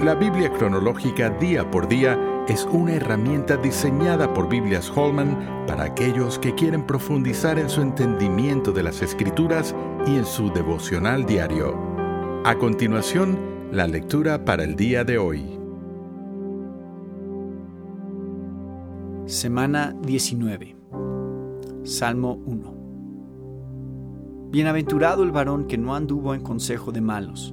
La Biblia cronológica día por día es una herramienta diseñada por Biblias Holman para aquellos que quieren profundizar en su entendimiento de las Escrituras y en su devocional diario. A continuación, la lectura para el día de hoy. Semana 19. Salmo 1. Bienaventurado el varón que no anduvo en consejo de malos,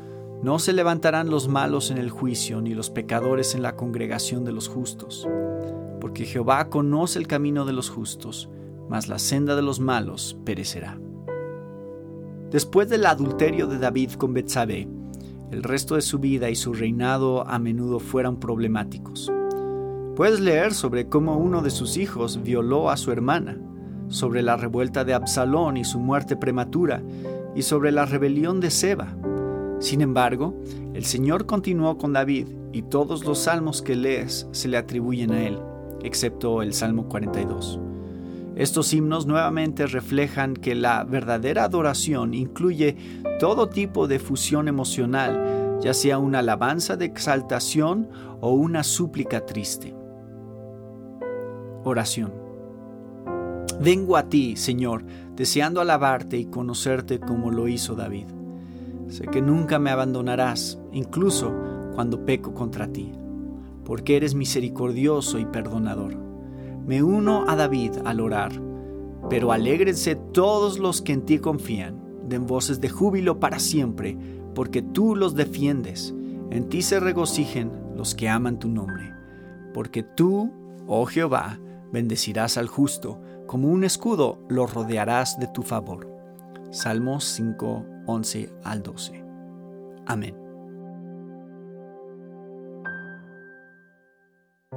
no se levantarán los malos en el juicio, ni los pecadores en la congregación de los justos, porque Jehová conoce el camino de los justos, mas la senda de los malos perecerá. Después del adulterio de David con Betsabé, el resto de su vida y su reinado a menudo fueron problemáticos. Puedes leer sobre cómo uno de sus hijos violó a su hermana, sobre la revuelta de Absalón y su muerte prematura, y sobre la rebelión de Seba. Sin embargo, el Señor continuó con David y todos los salmos que lees se le atribuyen a él, excepto el Salmo 42. Estos himnos nuevamente reflejan que la verdadera adoración incluye todo tipo de fusión emocional, ya sea una alabanza de exaltación o una súplica triste. Oración. Vengo a ti, Señor, deseando alabarte y conocerte como lo hizo David. Sé que nunca me abandonarás, incluso cuando peco contra ti, porque eres misericordioso y perdonador. Me uno a David al orar, pero alégrense todos los que en ti confían, den voces de júbilo para siempre, porque tú los defiendes. En ti se regocijen los que aman tu nombre, porque tú, oh Jehová, bendecirás al justo, como un escudo lo rodearás de tu favor. Salmos 5, 11 al 12. Amén.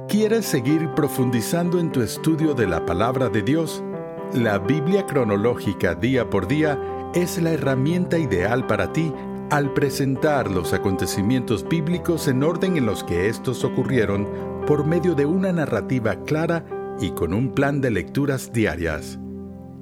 ¿Quieres seguir profundizando en tu estudio de la palabra de Dios? La Biblia cronológica día por día es la herramienta ideal para ti al presentar los acontecimientos bíblicos en orden en los que estos ocurrieron por medio de una narrativa clara y con un plan de lecturas diarias.